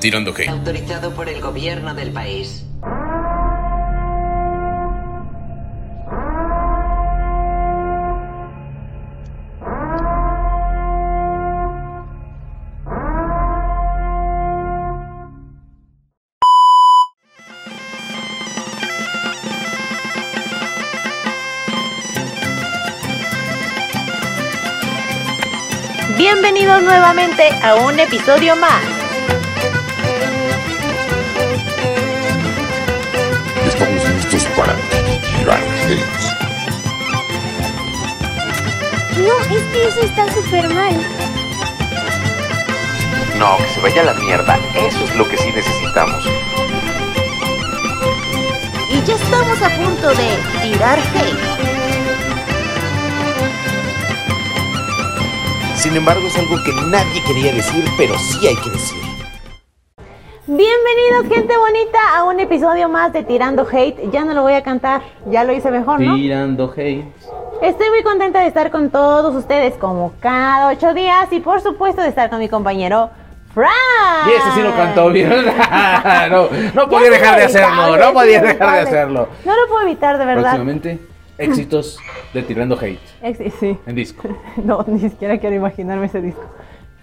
Tirando Hate. Autorizado por el gobierno del país. Bienvenidos nuevamente a un episodio más. Que eso está súper mal. No, que se vaya a la mierda. Eso es lo que sí necesitamos. Y ya estamos a punto de tirar hate. Sin embargo, es algo que nadie quería decir, pero sí hay que decir. Bienvenidos gente bonita a un episodio más de Tirando Hate. Ya no lo voy a cantar, ya lo hice mejor, ¿no? Tirando hate. Estoy muy contenta de estar con todos ustedes como cada ocho días y por supuesto de estar con mi compañero Frank. Y ese sí lo cantó bien. no, no podía dejar es de hacerlo, no es podía dejar de hacerlo. No lo puedo evitar, de verdad. Próximamente, éxitos de Tirando Hate Ex- sí. en disco. No, ni siquiera quiero imaginarme ese disco.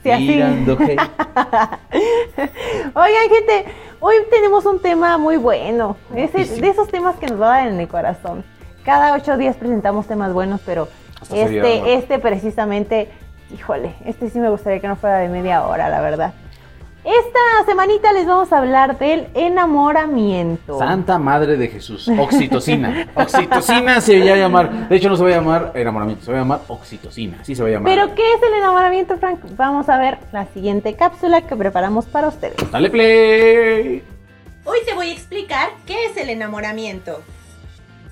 Sí, así. Tirando Hate. Oigan, gente, hoy tenemos un tema muy bueno. Ese- de esos temas que nos va a dar en el corazón. Cada ocho días presentamos temas buenos, pero Hasta sería, ¿no? este, este precisamente, híjole, este sí me gustaría que no fuera de media hora, la verdad. Esta semanita les vamos a hablar del enamoramiento. Santa Madre de Jesús. Oxitocina. Oxitocina se va a llamar. De hecho, no se va a llamar enamoramiento, se va a llamar oxitocina. Así se va a llamar. Pero, ¿qué es el enamoramiento, Frank? Vamos a ver la siguiente cápsula que preparamos para ustedes. Dale play. Hoy te voy a explicar qué es el enamoramiento.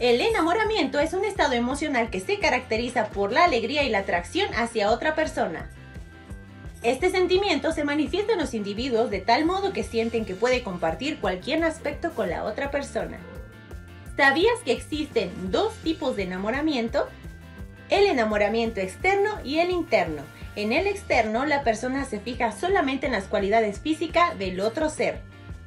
El enamoramiento es un estado emocional que se caracteriza por la alegría y la atracción hacia otra persona. Este sentimiento se manifiesta en los individuos de tal modo que sienten que puede compartir cualquier aspecto con la otra persona. ¿Sabías que existen dos tipos de enamoramiento? El enamoramiento externo y el interno. En el externo, la persona se fija solamente en las cualidades físicas del otro ser.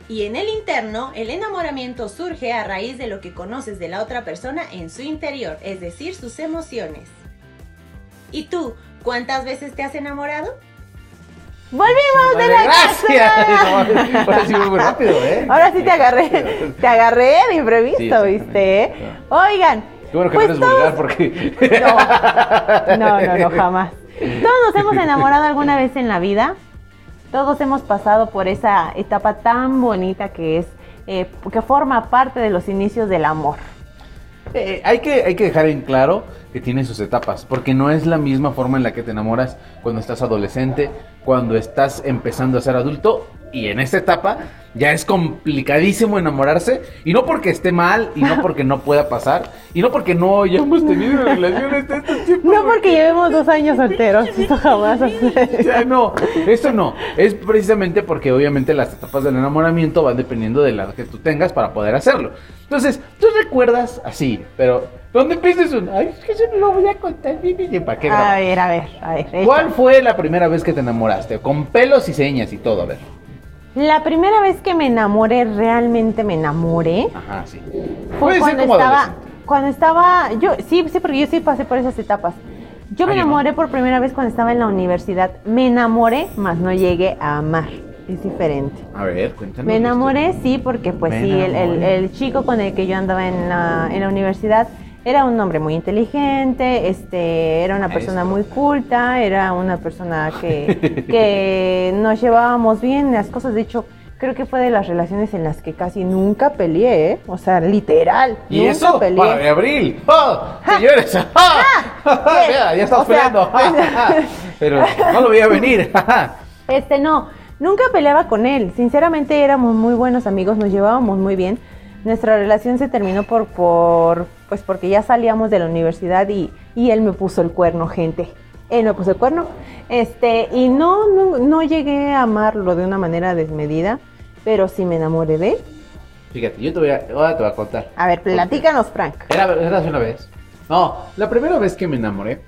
Y en el interno, el enamoramiento surge a raíz de lo que conoces de la otra persona en su interior, es decir, sus emociones. ¿Y tú, cuántas veces te has enamorado? ¡Volvimos de Vale, la cápsula! gracias. Ahora sí muy rápido, ¿eh? Ahora sí te agarré, te agarré de imprevisto. ¿viste? Oigan, Qué bueno que pues no eres todos- vulgar porque. No, no, no, no, jamás. Todos nos hemos enamorado alguna vez en la vida. Todos hemos pasado por esa etapa tan bonita que es, eh, que forma parte de los inicios del amor. Eh, hay, que, hay que dejar en claro que tiene sus etapas, porque no es la misma forma en la que te enamoras cuando estás adolescente, cuando estás empezando a ser adulto, y en esta etapa ya es complicadísimo enamorarse, y no porque esté mal, y no porque no pueda pasar, y no porque no hayamos tenido relaciones de este tipo. No porque llevemos dos años solteros, eso jamás. Ya no, esto no. Es precisamente porque obviamente las etapas del enamoramiento van dependiendo de la que tú tengas para poder hacerlo. Entonces, tú recuerdas así, pero ¿dónde empiezas un? Ay, es que eso no lo voy a contar ¿para qué A ver, a ver, a ver. ¿Cuál fue la primera vez que te enamoraste? Con pelos y señas y todo, a ver. La primera vez que me enamoré, realmente me enamoré, Ajá, sí. fue cuando estaba, cuando estaba, yo sí, sí, porque yo sí pasé por esas etapas. Yo me no. enamoré por primera vez cuando estaba en la universidad. Me enamoré, más no llegué a amar. Es diferente. A ver, cuéntanos. Me enamoré, sí, porque pues Me sí, el, el- el chico con el que yo andaba en la, en la universidad era un hombre muy inteligente, este, era una persona muy culta, era una persona que, que nos llevábamos bien las cosas. De hecho, creo que fue de las relaciones en las que casi nunca peleé, ¿eh? o sea, literal, ¿Y nunca eso? peleé. Para de abril. ¡Oh! Señores. ¡Ah! Mira, ya estamos O sea, peleando. Pero no lo veía venir. Este no, nunca peleaba con él. Sinceramente éramos muy buenos amigos, nos llevábamos muy bien. Nuestra relación se terminó por, por pues porque ya salíamos de la universidad y, y él me puso el cuerno, gente. Él me puso el cuerno. Este, y no, no, no llegué a amarlo de una manera desmedida, pero sí me enamoré de él. Fíjate, yo te voy a, ahora te voy a contar. A ver, platícanos, Frank. Era, era una vez. No, la primera vez que me enamoré,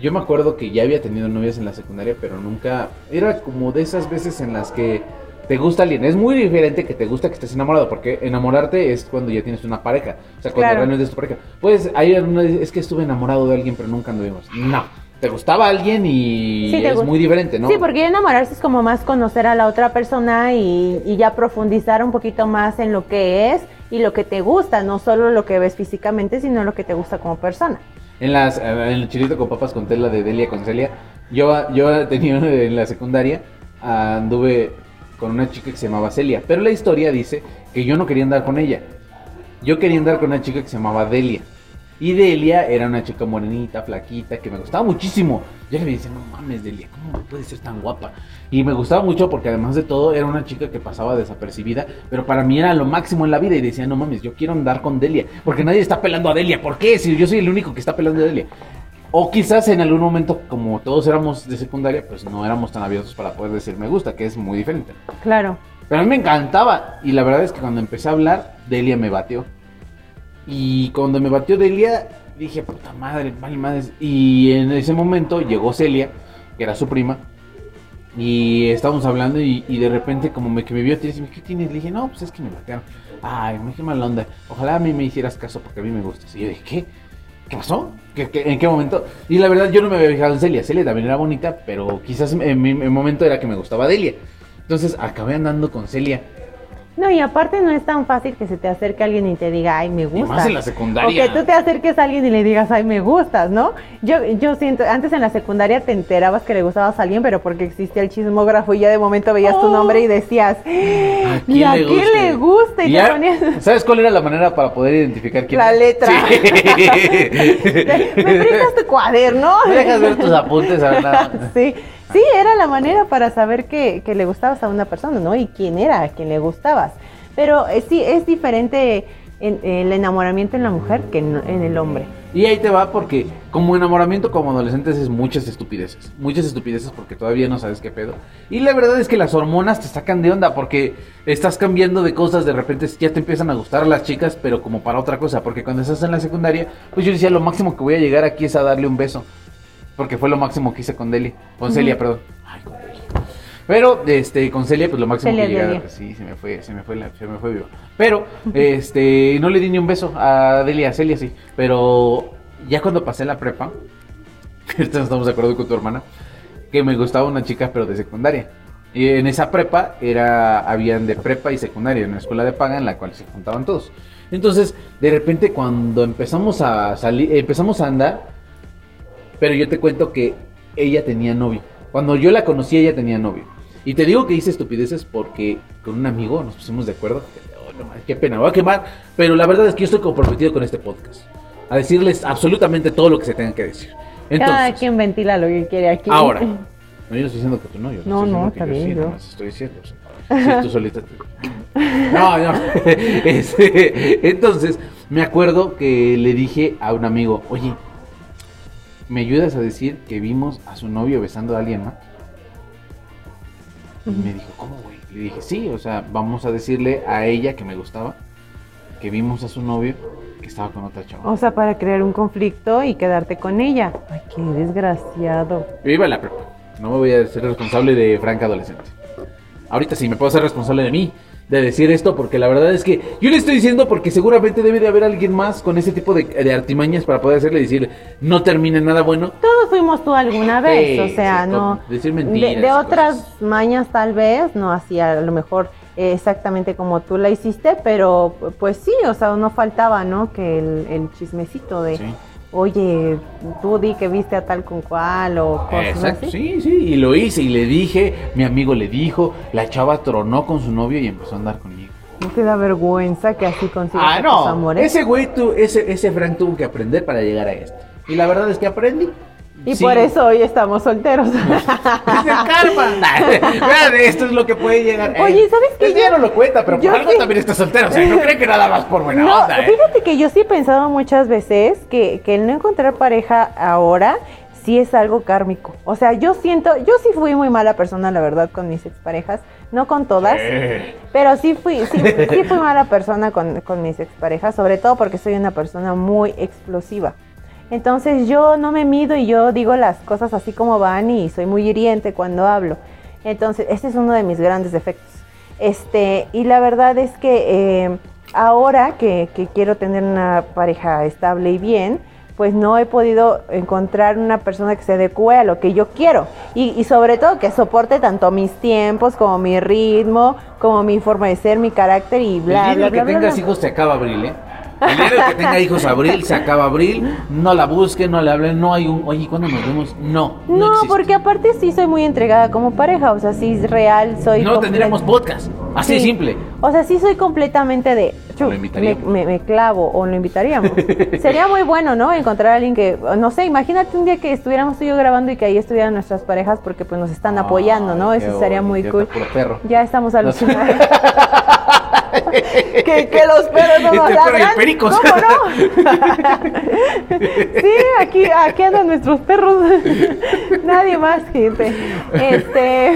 yo me acuerdo que ya había tenido novias en la secundaria, pero nunca. Era como de esas veces en las que te gusta alguien. Es muy diferente que te gusta que estés enamorado, porque enamorarte es cuando ya tienes una pareja. O sea, cuando Claro. realmente es tu pareja. Pues una, es que estuve enamorado de alguien, pero nunca anduvimos. No, te gustaba alguien y Sí, es muy diferente, ¿no? Sí, porque enamorarse es como más conocer a la otra persona y, y ya profundizar un poquito más en lo que es y lo que te gusta, no solo lo que ves físicamente, sino lo que te gusta como persona. En las en el chilito con papas con tela de Delia con Celia, yo, yo tenía en la secundaria, anduve con una chica que se llamaba Celia, pero la historia dice que yo no quería andar con ella. Yo quería andar con una chica que se llamaba Delia. Y Delia era una chica morenita, flaquita, que me gustaba muchísimo. Yo le decía, no mames, Delia, ¿cómo puede ser tan guapa? Y me gustaba mucho porque además de todo era una chica que pasaba desapercibida, pero para mí era lo máximo en la vida y decía, no mames, yo quiero andar con Delia, porque nadie está pelando a Delia. ¿Por qué? Si yo soy el único que está pelando a Delia. O quizás en algún momento, como todos éramos de secundaria, pues no éramos tan abiertos para poder decir me gusta, que es muy diferente. Claro. Pero a mí me encantaba. Y la verdad es que cuando empecé a hablar, Delia me batió. Y cuando me batió Delia, dije, puta madre, vale madres. Y en ese momento llegó Celia, que era su prima. Y estábamos hablando y, y de repente como me, que me vio, dice, ¿qué tienes? Le dije, no, pues es que me batearon. Ay, me qué mala onda. Ojalá a mí me hicieras caso porque a mí me gustas. Y yo dije, ¿qué? ¿Qué pasó? ¿Qué, qué- en qué momento? Y la verdad yo no me había fijado en Celia. Celia también era bonita, pero quizás en mi, mi momento era que me gustaba Delia. Entonces acabé andando con Celia. No, y aparte no es tan fácil que se te acerque alguien y te diga, ay, me gusta. más en la secundaria. O que tú te acerques a alguien y le digas, ay, me gustas, ¿no? Yo, yo siento, antes en la secundaria te enterabas que le gustabas a alguien, pero porque existía el chismógrafo y ya de momento veías tu nombre y decías, ¿A ¿y a quién le gusta? Y, te ponías... ¿Sabes cuál era la manera para poder identificar quién La letra. Sí. ¿Me prestas tu cuaderno? ¿Me dejas ver tus apuntes? A ver, nada? Sí, sí, era la manera para saber que, que le gustabas a una persona, ¿no? Y quién era a quien le gustabas. Pero eh, sí, es diferente en- el enamoramiento en la mujer que en, en el hombre. Y ahí te va porque como enamoramiento como adolescentes es muchas estupideces. Muchas estupideces porque todavía no sabes qué pedo. Y la verdad es que las hormonas te sacan de onda porque estás cambiando de cosas. De repente ya te empiezan a gustar las chicas, pero como para otra cosa. Porque cuando estás en la secundaria, pues yo decía lo máximo que voy a llegar aquí es a darle un beso. Porque fue lo máximo que hice con Deli. Con Celia, perdón. Ay, con Deli. Pero este, con Celia, pues lo máximo Celia, que llegué a- Delia. Sí, se me fue, se me fue, la- se me fue vivo. Pero, este, no le di ni un beso a Delia, a Celia sí. Pero ya cuando pasé la prepa, estamos de acuerdo con tu hermana, que me gustaba una chica, pero de secundaria. Y en esa prepa era, habían de prepa y secundaria, una escuela de paga en la cual se juntaban todos. Entonces, de repente cuando empezamos a salir, empezamos a andar, pero yo te cuento que ella tenía novio. Cuando yo la conocí, ella tenía novio. Y te digo que hice estupideces porque con un amigo nos pusimos de acuerdo. Oh, no, qué pena, me voy a quemar. Pero la verdad es que yo estoy comprometido con este podcast. A decirles absolutamente todo lo que se tenga que decir. Cada Entonces, quien ventila lo que quiere aquí. ahora. No, yo no estoy diciendo que tú no, yo No, no, está yo bien, sí, yo. nomás estoy diciendo. o sea, sí, tú solita te- No, no. Este, entonces, me acuerdo que le dije a un amigo, oye, ¿me ayudas a decir que vimos a su novio besando a alguien más? Y me dijo, ¿cómo, güey? Le dije, sí, o sea, vamos a decirle a ella que me gustaba, que vimos a su novio que estaba con otra chava. O sea, para crear un conflicto y quedarte con ella. Ay, qué desgraciado. Yo iba a la prepa. No me voy a ser responsable de Franca adolescente. Ahorita sí me puedo ser responsable de mí, de decir esto, porque la verdad es que yo le estoy diciendo porque seguramente debe de haber alguien más con ese tipo de, de artimañas para poder hacerle decir no termine nada bueno. Todos fuimos tú alguna vez, Sí, o sea, sí, no. decir de, mentiras de otras cosas. mañas tal vez, no hacía a lo mejor eh, exactamente como tú la hiciste, pero pues sí, o sea, no faltaba, ¿no? Que el, el chismecito de, Sí. Oye, tú di que viste a tal con cual o cosas Exacto, así. sí, sí, y lo hice y le dije, mi amigo le dijo, la chava tronó con su novio y empezó a andar conmigo. No te da vergüenza que así consigas Ah, a tus no, amores. ese güey, tu- ese, ese Frank tuvo que aprender para llegar a esto. Y la verdad es que aprendí. Y Sí. por eso hoy estamos solteros. Es el karma. Vean, esto es lo que puede llegar. Oye, ¿sabes qué? Este ya no lo cuenta, pero por algo sí- también está soltero. O sea, no cree que nada más por buena No, onda, ¿eh? fíjate que yo sí he pensado muchas veces que, que el no encontrar pareja ahora sí es algo kármico. O sea, yo siento, yo sí fui muy mala persona, la verdad, con mis exparejas. No con todas, pero sí fui, sí, sí fui mala persona con, con mis exparejas, sobre todo porque soy una persona muy explosiva. Entonces yo no me mido y yo digo las cosas así como van y soy muy hiriente cuando hablo. Entonces, ese es uno de mis grandes defectos. Este, y la verdad es que eh, ahora que, que quiero tener una pareja estable y bien, pues no he podido encontrar una persona que se adecue a lo que yo quiero. Y, y sobre todo que soporte tanto mis tiempos, como mi ritmo, como mi forma de ser, mi carácter y bla, el día que bla, bla, tengas hijos se acaba abril, ¿eh? El día en el que tenga hijos abril, se acaba abril, no la busquen, no le hablen, no hay un, oye, ¿cuándo nos vemos? No, no, No, existe. porque aparte sí soy muy entregada como pareja, o sea, sí es real, soy... no comple- tendríamos podcast, así de Sí. simple. O sea, sí soy completamente de... Lo me, me- me clavo o lo invitaríamos. Sería muy bueno, ¿no? Encontrar a alguien que, no sé, imagínate un día que estuviéramos tú y yo grabando y que ahí estuvieran nuestras parejas porque pues nos están apoyando, ¿no? Ay, Eso sería muy cool. perro. Ya estamos alucinando. que, que los perros no nos Este. ¿Cómo no? sí, aquí, aquí andan nuestros perros. Nadie más, gente. Este,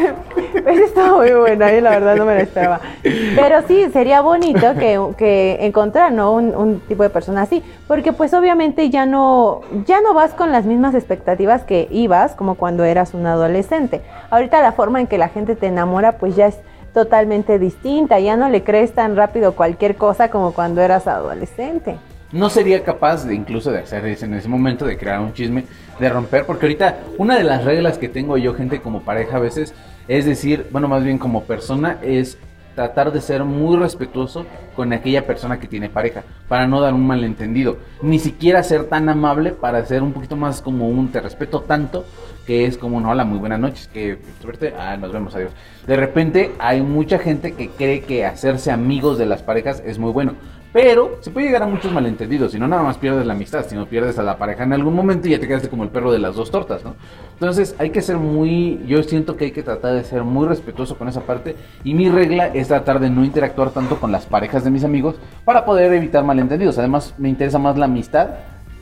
esa está muy buena, y la verdad no me la esperaba. Pero sí, sería bonito que, que encontrar, ¿no? Un, un tipo de persona así. Porque pues obviamente ya no, ya no vas con las mismas expectativas que ibas como cuando eras un adolescente. Ahorita la forma en que la gente te enamora pues ya es totalmente distinta. Ya no le crees tan rápido cualquier cosa como cuando eras adolescente. No sería capaz de incluso de hacer eso en ese momento, de crear un chisme, de romper, porque ahorita una de las reglas que tengo yo, gente como pareja a veces, es decir, bueno, más bien como persona, es tratar de ser muy respetuoso con aquella persona que tiene pareja, para no dar un malentendido, ni siquiera ser tan amable para ser un poquito más como un te respeto tanto, que es como un hola, muy buenas noches, que suerte, ah, nos vemos, adiós. De repente hay mucha gente que cree que hacerse amigos de las parejas es muy bueno. Pero se puede llegar a muchos malentendidos, si no nada más pierdes la amistad, sino pierdes a la pareja en algún momento y ya te quedaste como el perro de las dos tortas, ¿no? Entonces hay que ser muy, yo siento que hay que tratar de ser muy respetuoso con esa parte y mi regla es tratar de no interactuar tanto con las parejas de mis amigos para poder evitar malentendidos. Además me interesa más la amistad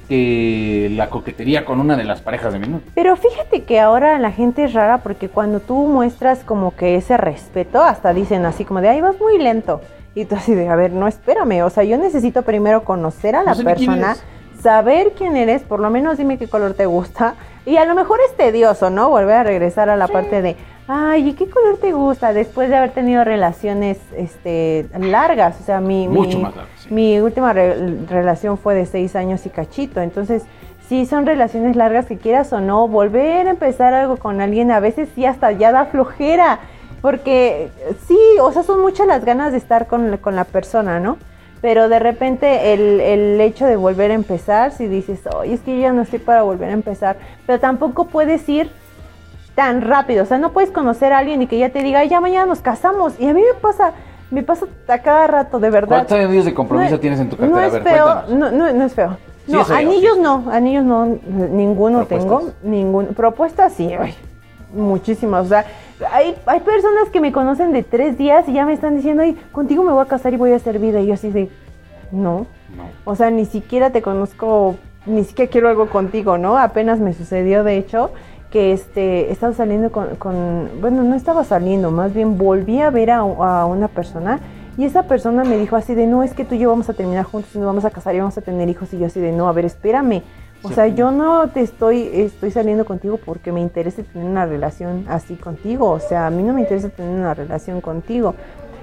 que la coquetería con una de las parejas de mi novio. Pero fíjate que ahora la gente es rara porque cuando tú muestras como que ese respeto, hasta dicen así como de, ay, vas muy lento. Y tú así de, a ver, no, espérame, o sea, yo necesito primero conocer a la No sé ni quién persona, saber quién eres, por lo menos dime qué color te gusta. Y a lo mejor es tedioso, ¿no? Volver a regresar a la parte de, ay, ¿y qué color te gusta? Después de haber tenido relaciones este, largas, o sea, mi... Mucho mi- más largas, sí. mi última re- relación fue de seis años y cachito, entonces sí son relaciones largas que quieras o no, volver a empezar algo con alguien a veces sí hasta ya da flojera, porque sí, o sea, son muchas las ganas de estar con, con la persona, ¿no? Pero de repente el, el hecho de volver a empezar, si dices, oye, es que yo ya no estoy para volver a empezar, pero tampoco puedes ir tan rápido. O sea, no puedes conocer a alguien y que ya te diga, "Ay, ya mañana nos casamos. Y a mí me pasa, me pasa a cada rato, de verdad. ¿Cuántos años de compromiso No tienes en tu cartera? No a es ver, feo, no, no, no es feo. No, anillos no, anillos no, ninguno ¿Propuestas? tengo, ningún propuestas sí, ay, muchísimas, o sea, hay, hay personas que me conocen de tres días y ya me están diciendo, ay, contigo me voy a casar y voy a hacer vida, y yo así de, no, No. o sea, ni siquiera te conozco, ni siquiera quiero algo contigo, ¿no? Apenas me sucedió, de hecho, que este, estaba saliendo con, con- bueno, no estaba saliendo, más bien volví a ver a, a una persona y esa persona me dijo así de, no, es que tú y yo vamos a terminar juntos y nos vamos a casar y vamos a tener hijos y yo así de, no, a ver, espérame. O sea, yo no te estoy, estoy saliendo contigo porque me interesa tener una relación así contigo. O sea, a mí no me interesa tener una relación contigo.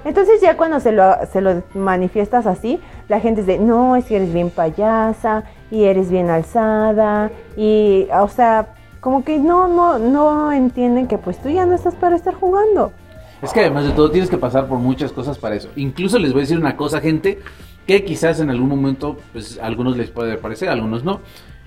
Entonces ya cuando se lo, se lo manifiestas así, la gente dice, no, es que eres bien payasa y eres bien alzada y, o sea, como que no, no, no entienden que pues tú ya no estás para estar jugando. Es que además de todo tienes que pasar por muchas cosas para eso. Incluso les voy a decir una cosa, gente, que quizás en algún momento, pues a algunos les puede parecer, a algunos no.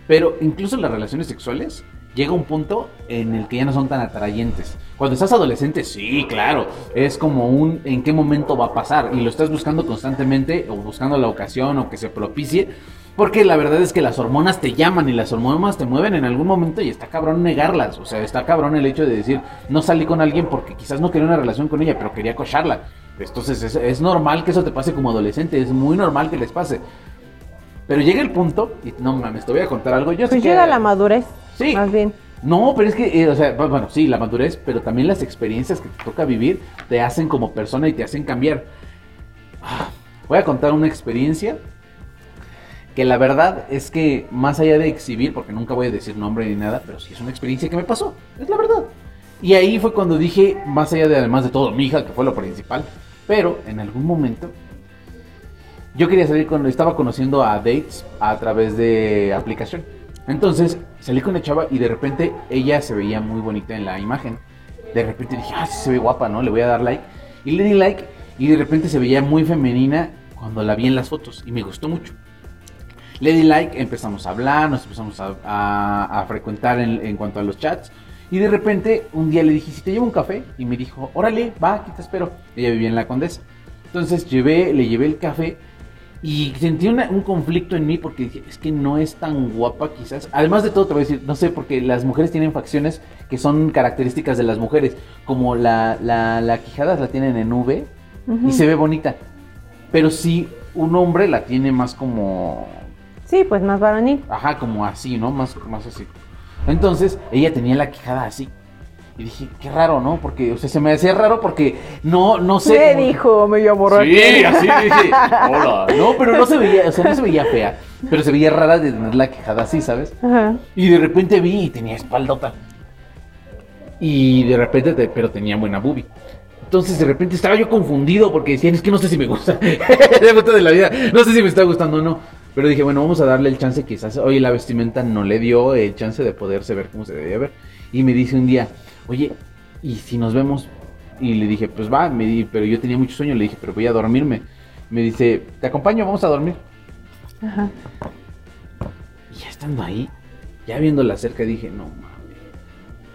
Pero incluso las relaciones sexuales llega un punto en el que ya no son tan atrayentes. Cuando estás adolescente, sí, claro, es como un en qué momento va a pasar y lo estás buscando constantemente o buscando la ocasión o que se propicie. Porque la verdad es que las hormonas te llaman y las hormonas te mueven en algún momento y está cabrón negarlas. O sea, está cabrón el hecho de decir, no salí con alguien porque quizás no quería una relación con ella, pero quería cocharla. Entonces es, es normal que eso te pase como adolescente, es muy normal que les pase. Pero llega el punto, y no mames, te voy a contar algo. Yo sé Pues que- llega la madurez, Sí. más bien. No, pero es que, eh, o sea, bu- bueno, sí, la madurez, pero también las experiencias que te toca vivir te hacen como persona y te hacen cambiar. Ah, Voy a contar una experiencia que la verdad es que más allá de exhibir, porque nunca voy a decir nombre ni nada, pero sí es una experiencia que me pasó, es la verdad. Y ahí fue cuando dije, más allá de además de todo, mi hija, que fue lo principal, Pero en algún momento yo quería salir con, estaba conociendo a dates a través de aplicación. Entonces salí con la chava y de repente ella se veía muy bonita en la imagen. De repente dije, ah, se ve guapa, ¿no? Le voy a dar like. Y le di like y de repente se veía muy femenina cuando la vi en las fotos y me gustó mucho. Le di like, empezamos a hablar, nos empezamos a, a- frecuentar en, en cuanto a los chats. Y de repente un día le dije, si te llevo un café, y me dijo, órale, va, aquí te espero. Ella vivía en la Condesa. Entonces llevé, le llevé el café y sentí una- un conflicto en mí porque dije, es que no es tan guapa quizás. Además de todo, te voy a decir, no sé, porque las mujeres tienen facciones que son características de las mujeres, como la, la, la quijada la tienen en V y se ve bonita. Pero si un hombre la tiene más como Sí, pues más varonil. Ajá, como así, ¿no? Más, más así. Entonces, ella tenía la quijada así. Y dije, qué raro, ¿no? Porque, o sea, se me hacía raro porque no, no sé. ¿Qué cómo- dijo? Me llamo Sí, así dije. Hola. No, pero no se veía, o sea, no se veía fea. Pero se veía rara de tener la quijada así, ¿sabes? Ajá. Y de repente vi y tenía espaldota. Y de repente, te- pero tenía buena boobie. Entonces de repente estaba yo confundido porque decían, es que no sé si me gusta. de la vida, no sé si me está gustando o no. Pero dije, bueno, vamos a darle el chance quizás. Oye, la vestimenta no le dio el chance de poderse ver como se debía ver. Y me dice un día, oye, ¿y si nos vemos? Y le dije, pues va, me di, pero yo tenía mucho sueño. Le dije, pero voy a dormirme. Me dice, te acompaño, vamos a dormir. Ajá. Y ya estando ahí, ya viéndola cerca, dije, no mames.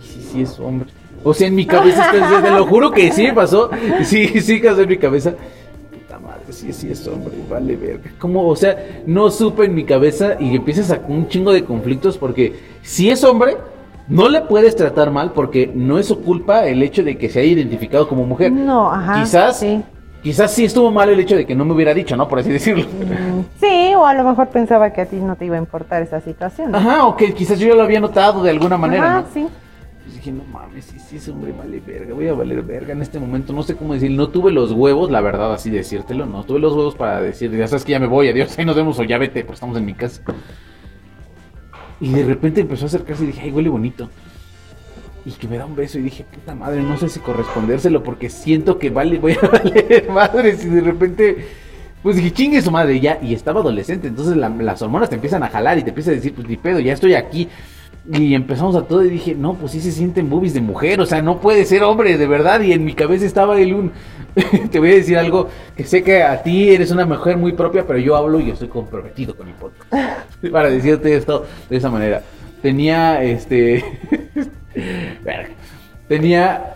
¿Y si sí es hombre? O sea, en mi cabeza, te, te lo juro que sí me pasó. Sí, sí pasó en mi cabeza. Puta madre, sí, sí es hombre, vale verga. Como, o sea, no supe en mi cabeza y empiezas a un chingo de conflictos porque si es hombre, no le puedes tratar mal porque no es su culpa el hecho de que se haya identificado como mujer. No, ajá. Quizás, Sí. quizás sí estuvo mal el hecho de que no me hubiera dicho, ¿no? Por así decirlo. Sí, o a lo mejor pensaba que a ti no te iba a importar esa situación. Ajá, o que quizás yo ya lo había notado de alguna manera, Ajá, ¿no? sí. Pues dije, no mames, sí, sí, ese hombre vale verga, voy a valer verga en este momento, no sé cómo decir, no tuve los huevos, la verdad, así decírtelo, no tuve los huevos para decir, ya sabes que ya me voy, adiós, ahí nos vemos o ya vete, pues estamos en mi casa. Y de repente empezó a acercarse y dije, ay, huele bonito. Y que me da un beso y dije, puta madre, no sé si correspondérselo porque siento que vale, voy a valer madres y de repente... Pues dije, chingue su madre, ya, y estaba adolescente, entonces la- las hormonas te empiezan a jalar y te empiezan a decir, pues ni pedo, ya estoy aquí. Y empezamos a todo y dije, no, pues sí se sienten boobies de mujer, o sea, no puede ser hombre, de verdad. Y en mi cabeza estaba el un... Te voy a decir algo que sé que a ti eres una mujer muy propia, pero yo hablo y yo estoy comprometido con mi podcast. Para decirte esto de esa manera. Tenía, este... Tenía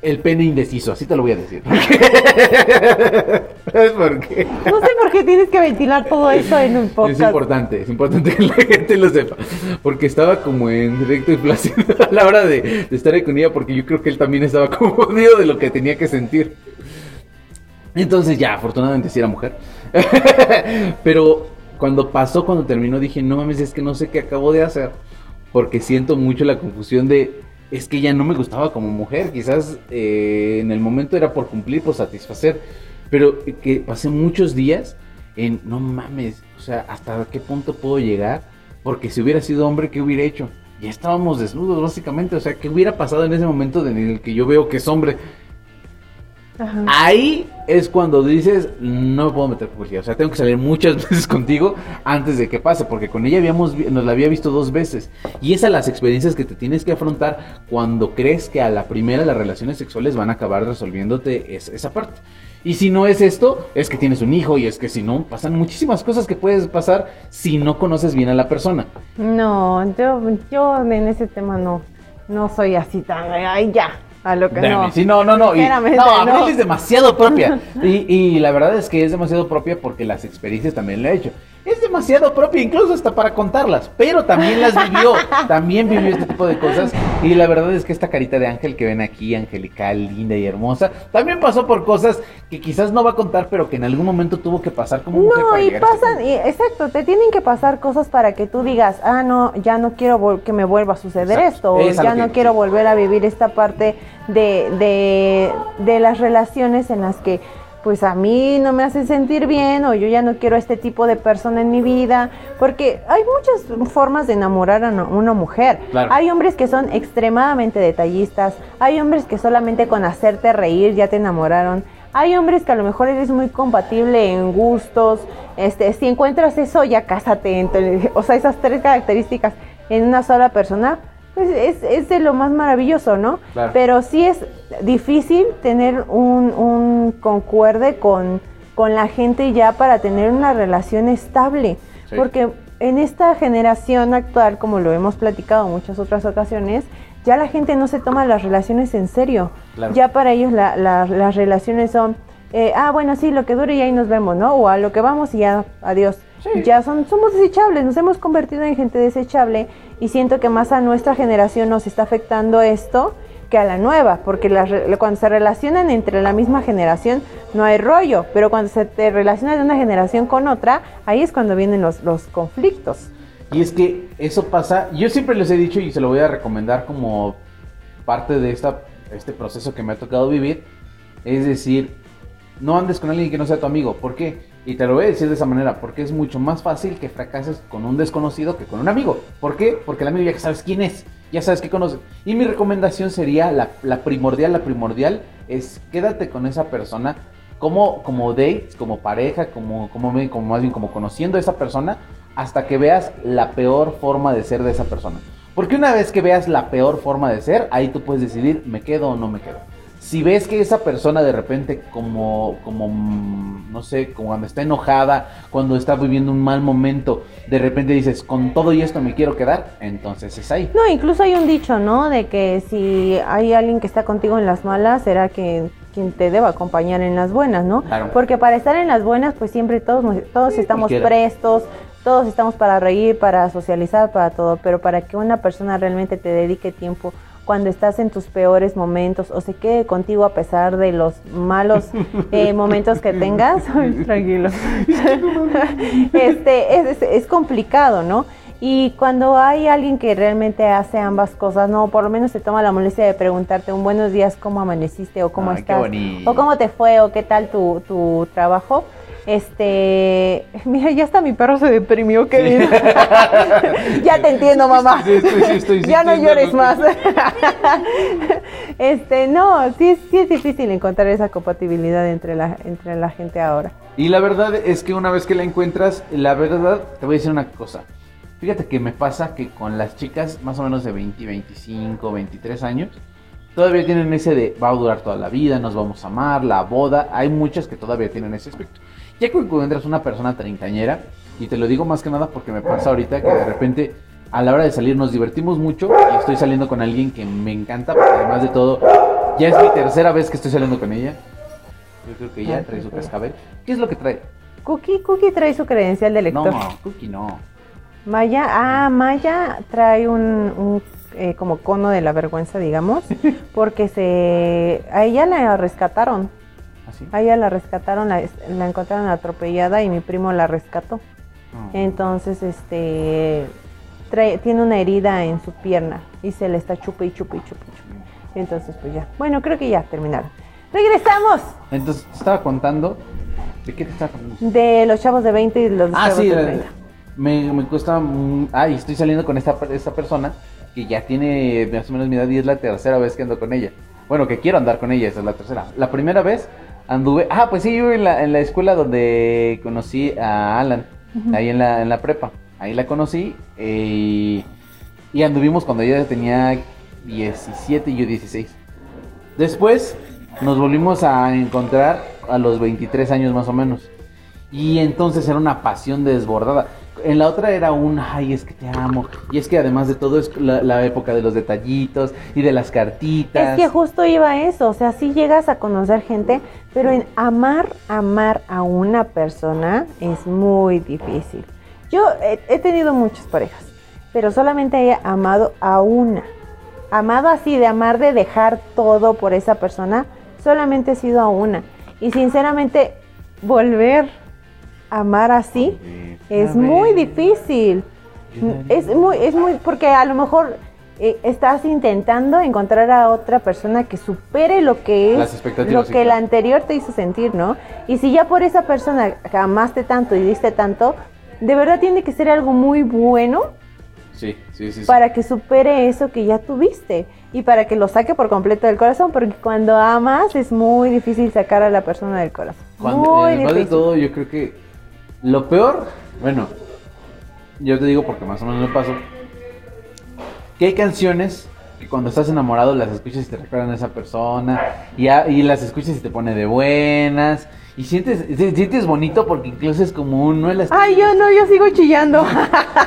el pene indeciso, así te lo voy a decir. ¿Sabes por qué? No sé por qué tienes que ventilar todo eso en un Es podcast. importante, es importante que la gente lo sepa. Porque estaba como en directo y plácido a la hora de, de estar ahí con ella, porque yo creo que él también estaba confundido de lo que tenía que sentir. Entonces ya, afortunadamente sí era mujer. Pero cuando pasó, cuando terminó, dije, no mames, es que no sé qué acabo de hacer. Porque siento mucho la confusión de, es que ya no me gustaba como mujer. Quizás eh, en el momento era por cumplir, por satisfacer. Pero que pasé muchos días en, no mames, o sea, ¿hasta qué punto puedo llegar? Porque si hubiera sido hombre, ¿qué hubiera hecho? Ya estábamos desnudos, básicamente. O sea, ¿qué hubiera pasado en ese momento en el que yo veo que es hombre? Ajá. Ahí es cuando dices, no me puedo meter publicidad. O sea, tengo que salir muchas veces contigo antes de que pase. Porque con ella habíamos, nos la había visto dos veces. Y esas las experiencias que te tienes que afrontar cuando crees que a la primera las relaciones sexuales van a acabar resolviéndote es- esa parte. Y si no es esto, es que tienes un hijo. Y es que si no, pasan muchísimas cosas que puedes pasar si no conoces bien a la persona. No, yo, yo en ese tema no, no soy así tan, ay ya, a lo que no. sí, no, no, no. y- no, Abril no. es demasiado propia. Y, y la verdad es que es demasiado propia porque las experiencias también la he hecho. Es demasiado propia, incluso hasta para contarlas. Pero también las vivió. También vivió este tipo de cosas. Y la verdad es que esta carita de ángel que ven aquí, angelical, linda y hermosa, también pasó por cosas que quizás no va a contar, pero que en algún momento tuvo que pasar como mujer. No, para y este pasan, y- exacto, te tienen que pasar cosas para que tú digas, ah, no, ya no quiero que me vuelva a suceder Exacto, esto, o ya no quiero volver a vivir esta parte de, de, de las relaciones en las que pues a mí no me hace sentir bien o yo ya no quiero este tipo de persona en mi vida, porque hay muchas formas de enamorar a una- una mujer. Claro. Hay hombres que son extremadamente detallistas, hay hombres que solamente con hacerte reír ya te enamoraron. Hay hombres que a lo mejor eres muy compatible en gustos, este, si encuentras eso, ya cásate. Entonces, o sea, esas tres características en una sola persona, pues es, es de lo más maravilloso, ¿no? Claro. Pero sí es difícil tener un, un concuerde con, con la gente ya para tener una relación estable. Sí. Porque en esta generación actual, como lo hemos platicado en muchas otras ocasiones, ya la gente no se toma las relaciones en serio. Claro. Ya para ellos la- la- las relaciones son, eh, ah, bueno, sí, lo que dure y ahí nos vemos, ¿no? O a lo que vamos y ya, adiós. Ya son, somos desechables, nos hemos convertido en gente desechable y siento que más a nuestra generación nos está afectando esto que a la nueva, porque re- cuando se relacionan entre la misma generación no hay rollo, pero cuando se te relaciona de una generación con otra, ahí es cuando vienen los, los conflictos. Y es que eso pasa, yo siempre les he dicho y se lo voy a recomendar como parte de esta, este proceso que me ha tocado vivir, es decir, no andes con alguien que no sea tu amigo. ¿Por qué? Y te lo voy a decir de esa manera, porque es mucho más fácil que fracases con un desconocido que con un amigo. ¿Por qué? Porque el amigo ya sabes quién es, ya sabes que conoce. Y mi recomendación sería, la, primordial, la primordial, es quédate con esa persona como, como date, como pareja, como, como, como más bien como conociendo a esa persona, hasta que veas la peor forma de ser de esa persona. Porque una vez que veas la peor forma de ser, ahí tú puedes decidir, me quedo o no me quedo. Si ves que esa persona de repente como, como, no sé, como cuando está enojada, cuando está viviendo un mal momento, de repente dices, con todo y esto me quiero quedar, entonces es ahí. No, incluso hay un dicho, ¿no? De que si hay alguien que está contigo en las malas, será que quien te deba acompañar en las buenas, ¿no? Claro. Porque para estar en las buenas, pues siempre todos, todos estamos cualquiera. prestos, todos estamos para reír, para socializar, para todo, pero para que una persona realmente te dedique tiempo cuando estás en tus peores momentos o se quede contigo a pesar de los malos eh, momentos que tengas, tranquilo, este, es, es- es complicado, ¿no? Y cuando hay alguien que realmente hace ambas cosas, no, por lo menos se toma la molestia de preguntarte un buenos días, cómo amaneciste o cómo Ay, estás, o cómo te fue o qué tal tu, tu trabajo. Este, mira, ya hasta mi perro se deprimió, qué bien. ya te entiendo, mamá. Sí, sí, sí, estoy ya no llores lo que- más. este, no, sí, sí es difícil encontrar esa compatibilidad entre la, entre la gente ahora. Y la verdad es que una vez que la encuentras, la verdad, te voy a decir una cosa. Fíjate que me pasa que con las chicas más o menos de 20, 25, 23 años, todavía tienen ese de va a durar toda la vida, nos vamos a amar, la boda. Hay muchas que todavía tienen ese aspecto. Ya que encuentras una persona treintañera, y te lo digo más que nada porque me pasa ahorita que de repente a la hora de salir nos divertimos mucho y estoy saliendo con alguien que me encanta, porque además de todo, ya es mi tercera vez que estoy saliendo con ella. Yo creo que ya trae su cascabel. ¿Qué es lo que trae? Cookie, Cookie trae su credencial de lector. No, Cookie no. Maya, ah, Maya trae un, un, eh, como cono de la vergüenza, digamos, porque se, a ella la rescataron, ¿Así? a ella la rescataron, la, la encontraron atropellada y mi primo la rescató. No. Entonces, este, trae- tiene una herida en su pierna y se le está chupe y chupe y chupe y chupe. Entonces, pues ya. Bueno, creo que ya terminaron. Regresamos Entonces, te estaba contando. ¿De qué te estaba contando? de los chavos de 20 y los Ah, chavos sí, de la- 30. me, me cuesta. mm, Ah, y estoy saliendo con esta, esta persona que ya tiene más o menos mi edad y es la tercera vez que ando con ella. Bueno, que quiero andar con ella, esa es la tercera. La primera vez anduve. Ah, pues sí, yo en la, en la escuela donde conocí a Alan, ahí en la, en la prepa. Ahí la conocí eh, y anduvimos cuando ella tenía 17 y yo 16. Después nos volvimos a encontrar a los 23 años más o menos. Y entonces era una pasión desbordada. En la otra era un, ay, es que te amo. Y es que además de todo es la, época de los detallitos y de las cartitas. Es que justo iba eso, o sea, sí llegas a conocer gente, pero en amar, amar a una persona es muy difícil. Yo he, he tenido muchas parejas, pero solamente he amado a una. Amado así, de amar, de dejar todo por esa persona, solamente he sido a una. Y sinceramente, volver amar así es muy difícil. Es muy, es muy, porque a lo mejor eh, estás intentando encontrar a otra persona que supere lo que es lo que la anterior te hizo sentir, ¿no? Y si ya por esa persona amaste tanto y diste tanto, de verdad tiene que ser algo muy bueno Sí, sí, sí. para que supere eso que ya tuviste y para que lo saque por completo del corazón, porque cuando amas es muy difícil sacar a la persona del corazón. Cuando, muy además de todo, yo creo que lo peor, bueno, yo te digo porque más o menos me pasó, que hay canciones que cuando estás enamorado las escuchas y te recuerdan a esa persona, y, a- y las escuchas y te pone de buenas, y sientes, si- sientes bonito porque incluso es como un, no es la Ay, yo no, yo sigo chillando.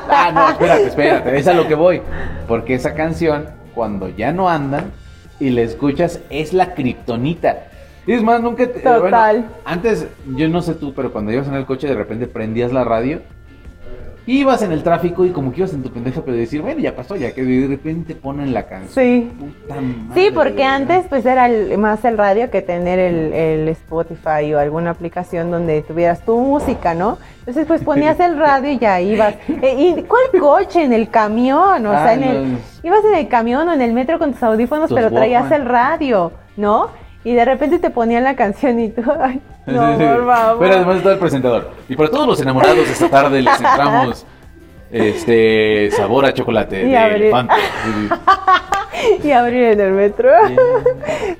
Ah, no, espérate, espérate, es a lo que voy. Porque esa canción, cuando ya no andan y la escuchas, es la kriptonita. Es más, nunca te. Total. bueno, antes, yo no sé tú, pero cuando ibas en el coche, de repente prendías la radio. Ibas en el tráfico y como que ibas en tu pendeja, pero decir, bueno, ya pasó, ya que de repente ponen la canción. Sí. Puta madre, Sí, porque ¿verdad? antes pues era el- más el radio que tener el, el Spotify o alguna aplicación donde tuvieras tu música, ¿no? Entonces pues ponías el radio y ya ibas. Eh, ¿Y cuál coche? En el camión, o sea, Ah, en el, no. ibas en el camión o en el metro con tus audífonos, Tus pero traías el radio, ¿no? Y de repente te ponían la canción y tú, ay, no, Sí, sí. por favor. Pero además está el presentador. Y para todos los enamorados esta tarde les entramos este sabor a chocolate Y de abrir. Sí, sí. y abrir en el metro.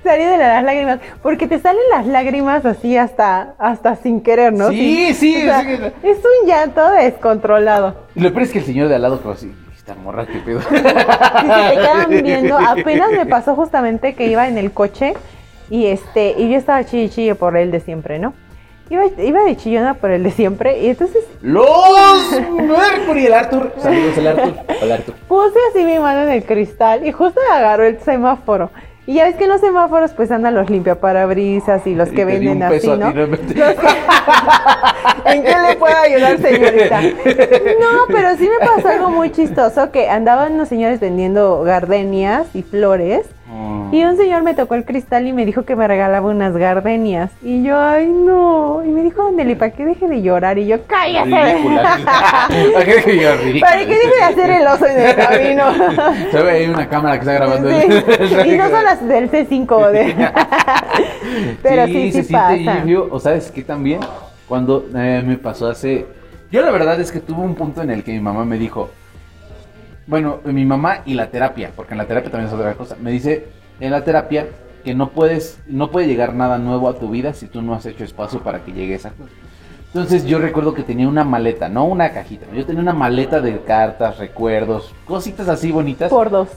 Salí de las lágrimas, porque te salen las lágrimas así hasta, hasta sin querer, ¿no? Sí, Sin- sí, o sea, sí. Es un llanto descontrolado. Y lo peor es que el señor de al lado, como así, esta morra, qué pedo. Y se te quedan viendo. Apenas me pasó justamente que iba en el coche y este y yo estaba chille chille por el de siempre, ¿no? Iba, iba de chillona por el de siempre y entonces Los Mercury, el Arthur. Saludos, el Arthur. Hola, Arthur. puse así mi mano en el cristal y justo agarró el semáforo. Y ya ves que en los semáforos pues andan los limpiaparabrisas y los Y que di venden así, ¿no? ¿no? Los que- ¿En qué le puedo ayudar, señorita? No, pero sí me pasó algo muy chistoso que andaban unos señores vendiendo gardenias y flores. Y un señor me tocó el cristal y me dijo que me regalaba unas gardenias y yo, ay no, y me dijo, ándale, ¿para qué deje de llorar? Y yo, cállate. ¿Para qué dije yo ridícula? ¿Para qué deje de hacer el oso en el camino? Se ve ahí una cámara que está grabando. el- Sí, Y no son las del C5 de... Pero sí, sí, se pasa. siente feo. O sabes que también cuando eh, me pasó hace. Yo la verdad es que tuve un punto en el que mi mamá me dijo. Bueno, mi mamá y la terapia, porque en la terapia también es otra cosa. Me dice en la terapia que no puedes, no puede llegar nada nuevo a tu vida si tú no has hecho espacio para que llegue esa cosa. Entonces yo recuerdo que tenía una maleta, no una cajita, yo tenía una maleta de cartas, recuerdos, cositas así bonitas. Por dos.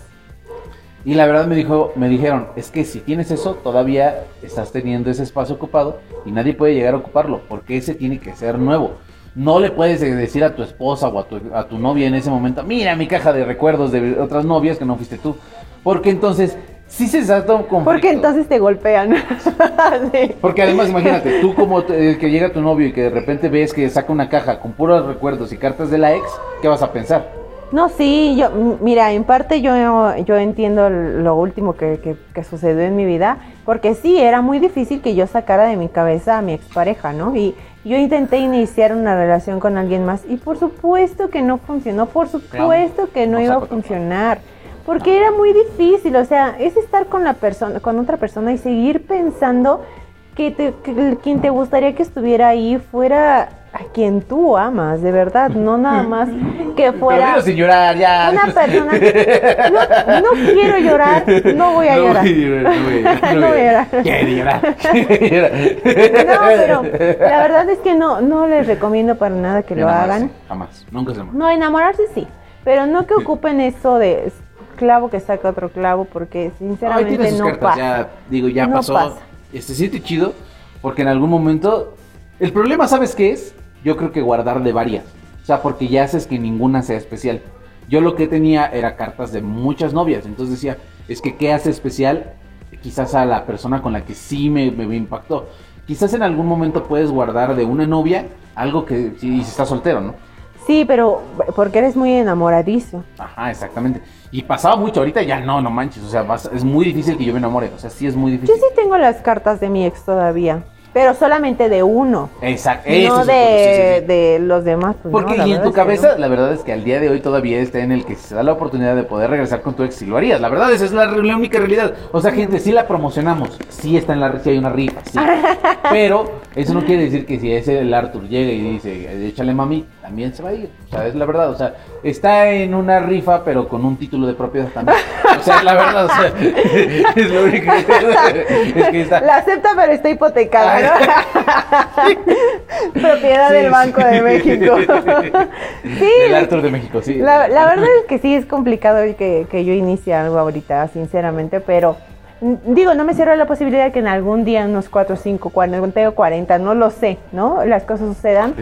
Y la verdad me dijo, me dijeron, es que si tienes eso, todavía estás teniendo ese espacio ocupado y nadie puede llegar a ocuparlo, porque ese tiene que ser nuevo. No le puedes decir a tu esposa o a tu, a tu novia en ese momento, mira mi caja de recuerdos de otras novias que no fuiste tú. Porque entonces, sí se salta un conflicto. Porque entonces te golpean. Sí. Porque además, imagínate, tú como te- que llega tu novio y que de repente ves que saca una caja con puros recuerdos y cartas de la ex, ¿qué vas a pensar? No, sí, yo, mira, en parte yo, yo entiendo lo último que, que- que sucedió en mi vida, porque sí, era muy difícil que yo sacara de mi cabeza a mi expareja, ¿no? Y yo intenté iniciar una relación con alguien más y por supuesto que no funcionó, por supuesto que no No iba a funcionar, porque era muy difícil, o sea, es estar con la persona, con otra persona y seguir pensando que, te- que quien te gustaría que estuviera ahí fuera a quien tú amas, de verdad, no nada más que fuera Pero sin llorar, ya. una persona no, no quiero llorar, no voy a No llorar. voy a llorar, no voy a llorar, No voy a llorar. Quiero llorar. quiero No, pero la verdad es que no, no les recomiendo para nada que lo hagan. Jamás, nunca se. No, enamorarse sí, pero no que ocupen eso de clavo que saca otro clavo, porque sinceramente no cartas, pasa. ya, digo, ya No pasó. pasa. Este, siente chido, porque en algún momento. El problema, ¿sabes qué es? Yo creo que guardarle varias. O sea, porque ya haces que ninguna sea especial. Yo lo que tenía era cartas de muchas novias. Entonces decía, es que ¿qué hace especial? Quizás a la persona con la que sí me, me impactó. Quizás en algún momento puedes guardar de una novia algo que. Y si estás soltero, ¿no? Sí, pero porque eres muy enamoradizo. Ajá, exactamente. Y pasaba mucho, ahorita ya no, no manches. O sea, vas- es muy difícil que yo me enamore. O sea, sí es muy Yo difícil. sí tengo las cartas de mi ex todavía. Pero solamente de uno. Exacto. no de, punto, sí, sí, sí. de los demás. Pues Porque no, y en tu cabeza, no. la verdad es que al día de hoy todavía está en el que se da la oportunidad de poder regresar con tu ex y lo harías. La verdad, esa es la, la única realidad. O sea, gente, sí la promocionamos, sí está en la sí hay una rifa, sí. Pero eso no quiere decir que si ese el Arthur llega y dice, échale mami, también se va a ir. O sea, es la verdad. O sea, está en una rifa, pero con un título de propiedad también. O sea, la verdad, o sea, es lo único que es que está. La acepta, pero está hipotecada, ¿no? Propiedad Sí, del Banco sí. de México. sí. Del Arthur de México, sí. La, la verdad es que sí es complicado que, que yo inicie algo ahorita, sinceramente, pero digo, no me cierro la posibilidad de que en algún día, unos 4, 5, 40, 40, no lo sé, ¿no? Las cosas sucedan.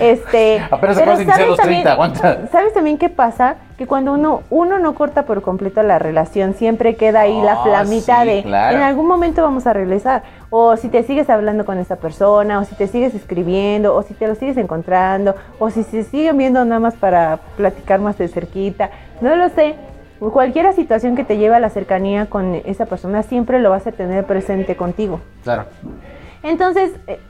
Este, Apenas pero ¿sabes los 30, también- aguanta. ¿Sabes también qué pasa? Que cuando uno, uno no corta por completo la relación, siempre queda ahí la Ah, flamita sí, de claro. en algún momento vamos a regresar. O si te sigues hablando con esa persona, o si te sigues escribiendo, o si te lo sigues encontrando, o si se siguen viendo nada más para platicar más de cerquita. No lo sé. Cualquier situación que te lleve a la cercanía con esa persona siempre lo vas a tener presente contigo. Claro. Entonces, eh,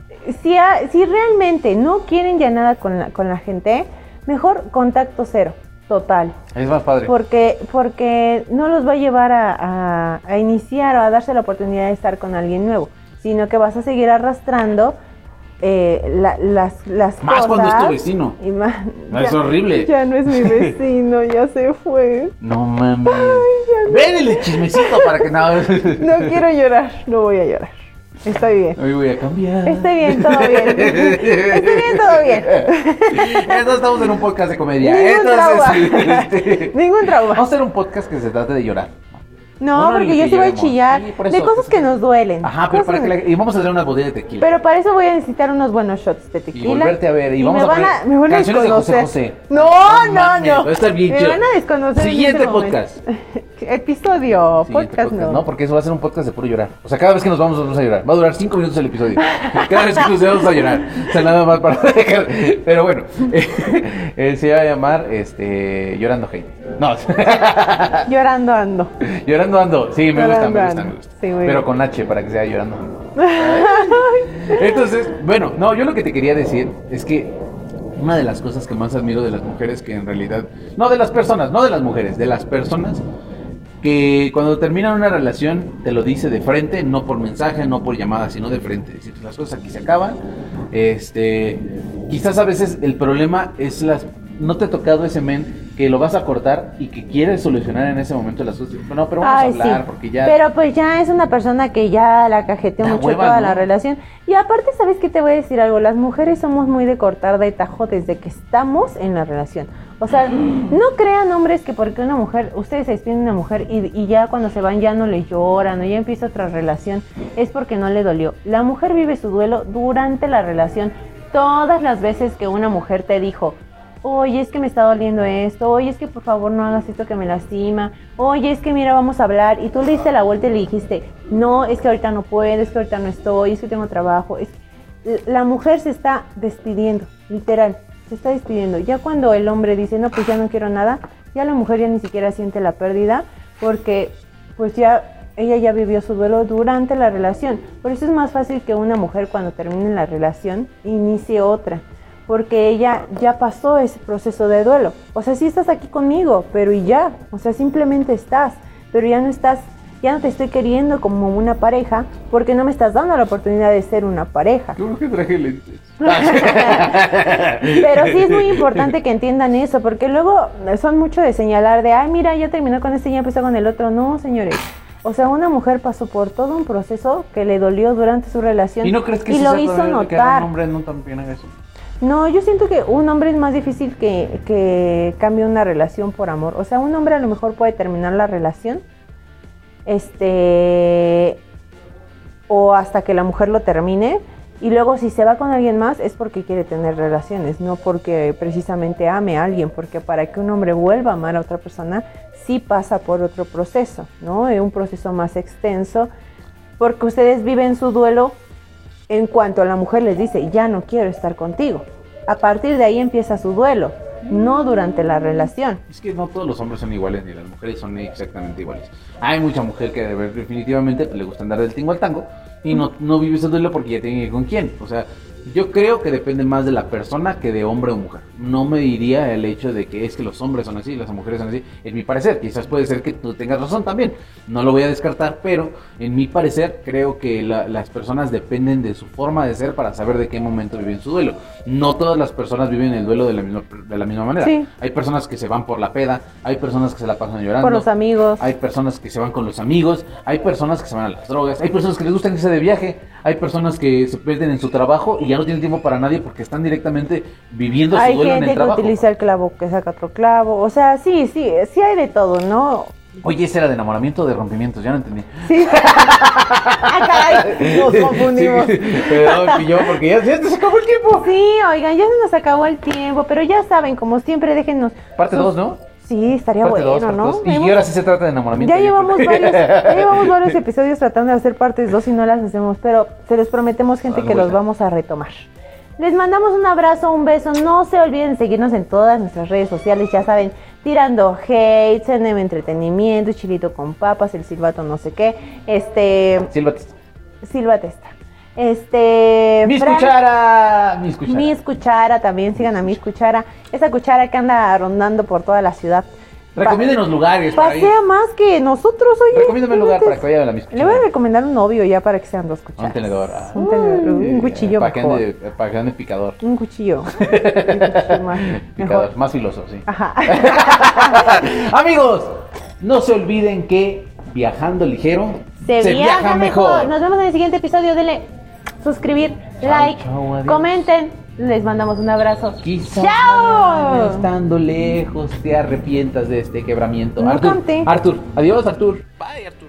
si, a- si realmente no quieren ya nada con la, con la gente, mejor contacto cero, total. Es más padre. Porque, porque no los va a llevar a, a- a iniciar o a darse la oportunidad de estar con alguien nuevo, sino que vas a seguir arrastrando eh, la- las, las Más cosas. cuando es tu vecino. y más- No, es horrible. Ya no es mi vecino, ya se fue. No mames. Ven el chismecito para que no. No quiero llorar, no voy a llorar. Estoy bien. Hoy voy a cambiar. Estoy bien, todo bien. Estoy bien, todo bien. Entonces estamos en un podcast de comedia. Ningún Entonces, trauma. este, Ningún trauma. vamos a hacer un podcast que se trate de llorar. No, porque yo sí voy a chillar Sí, de cosas que nos duelen. Ajá, pero para que la- y vamos a hacer una botella de tequila. Pero para eso voy a necesitar unos buenos shots de tequila. y volverte a ver. Y, vamos me a van poner a, me van a canciones de José desconocer. José. No, no, mames, no. Va a estar bien Me van a desconocer. en Siguiente podcast. Episodio, Siguiente podcast, no. Porque eso va a ser un podcast de puro llorar. O sea, cada vez que nos vamos, vamos a llorar. Va a durar cinco minutos el episodio. Cada vez que nos vamos a llorar. O sea, nada más para dejar. Pero bueno, eh, se va a llamar este, Llorando Hate. No, Llorando ando. Llorando Ando. Sí, me gusta, me Llorando gusta, me gusta. Sí, muy Pero bien. con H para que sea Llorando Ando. Entonces, bueno, no, yo lo que te quería decir es que una de las cosas que más admiro de las mujeres que en realidad, no de las personas, no de las mujeres, de las personas que cuando terminan una relación te lo dice de frente, no por mensaje, no por llamada, sino de frente. Es decir, las cosas aquí se acaban. Este, quizás a veces el problema es las no te ha tocado ese men que lo vas a cortar y que quieres solucionar en ese momento las cosas. No, pero vamos Ay, a hablar sí. porque ya Pero pues ya es una persona que ya la cajeteó mucho hueva, toda ¿no? la relación. Y aparte, ¿sabes qué te voy a decir algo? Las mujeres somos muy de cortar de tajo desde que estamos en la relación. O sea, no crean hombres que porque una mujer, ustedes se despiden de una mujer y, y ya cuando se van ya no le lloran o ya empieza otra relación, es porque no le dolió. La mujer vive su duelo durante la relación. Todas las veces que una mujer te dijo, oye, es que me está doliendo esto, oye, es que por favor no hagas esto que me lastima, oye, es que mira, vamos a hablar, y tú le diste la vuelta y le dijiste, no, es que ahorita no puedo, es que ahorita no estoy, es que tengo trabajo, es la mujer se está despidiendo, literal, se está despidiendo. Ya cuando el hombre dice, no, pues ya no quiero nada, ya la mujer ya ni siquiera siente la pérdida, porque pues ya ella ya vivió su duelo durante la relación. Por eso es más fácil que una mujer cuando termine la relación inicie otra porque ella ya pasó ese proceso de duelo. O sea, sí estás aquí conmigo, pero y ya, o sea, simplemente estás, pero ya no estás, ya no te estoy queriendo como una pareja, porque no me estás dando la oportunidad de ser una pareja. Creo que traje lentes. Pero sí es muy importante que entiendan eso, porque luego son mucho de señalar de, ay, mira, ya terminó con este, ya empezó con el otro. No, señores. O sea, una mujer pasó por todo un proceso que le dolió durante su relación ¿Y no crees que y lo hizo probable que un notar. hombre no también haga eso? No, yo siento que un hombre es más difícil que, que cambie una relación por amor. O sea, un hombre a lo mejor puede terminar la relación, este, o hasta que la mujer lo termine, y luego si se va con alguien más es porque quiere tener relaciones, no porque precisamente ame a alguien, porque para que un hombre vuelva a amar a otra persona, sí pasa por otro proceso, ¿no? Es un proceso más extenso, porque ustedes viven su duelo en cuanto a la mujer les dice, ya no quiero estar contigo. A partir de ahí empieza su duelo, no durante la relación. Es que no todos los hombres son iguales ni las mujeres son exactamente iguales. Hay mucha mujer que definitivamente le gusta andar del tingo al tango Y no, no vives el duelo porque ya tiene con quién. O sea, yo creo que depende más de la persona que de hombre o mujer. No me diría el hecho de que es que los hombres son así y las mujeres son así. En mi parecer, quizás puede ser que tú tengas razón también. No lo voy a descartar, pero en mi parecer creo que la- las personas dependen de su forma de ser para saber de qué momento viven su duelo. No todas las personas viven el duelo de la misma, de la misma manera. Sí. Hay personas que se van por la peda, hay personas que se la pasan llorando. Por los amigos. Hay personas que se van con los amigos, hay personas que se van a las drogas, hay personas que les gusta irse de viaje, hay personas que se pierden en su trabajo y ya no tienen tiempo para nadie porque están directamente viviendo su Hay duelo en gente el que trabajo. utiliza el clavo que saca otro clavo. O sea, sí, sí, sí hay de todo, ¿no? Oye, ese era de enamoramiento o de rompimientos, ya no entendí. Sí. ah, caray, nos confundimos. Sí, perdón, yo, porque ya, ya se acabó el tiempo. Sí, oigan, ya se nos acabó el tiempo, pero ya saben, como siempre, déjenos. Parte sus- 2, ¿no? Sí, estaría Parte bueno, dos, ¿no? dos. Y ahora sí se trata de enamoramiento. Ya llevamos, varios, ya llevamos varios episodios tratando de hacer partes 2 y no las hacemos, pero se les prometemos, gente, que los vamos a retomar. Les mandamos un abrazo, un beso. No se olviden de seguirnos en todas nuestras redes sociales, ya saben, tirando hate, CNM Entretenimiento, Chilito con Papas, el Silbato no sé qué, este, Silvate. Silva Testa. Este. Mis Fran- cuchara. Mis cuchara. Miss Cuchara, también sigan a Miss Cuchara. Esa cuchara que anda rondando por toda la ciudad. Recomiéndenos lugares Pa- para ir. Pasea más que nosotros, oye. Recomiéndame un lugar para que vayan a la mis Le voy a recomendar un novio ya para que sean dos cucharas. Un tenedor. ah. Un, tenedor, un cuchillo Para que mejor. ande, para que ande picador. Un cuchillo. Un cuchillo más, Picador, mejor. más filoso, sí. Ajá. Amigos, no se olviden que viajando ligero Se, viaja, mejor. Nos vemos en el siguiente episodio. Denle suscribir, like, comenten. Les mandamos un abrazo. Quizá ¡Chao! estando lejos te arrepientas de este quebramiento. No Artur. Artur, adiós Artur. Bye, Arturo.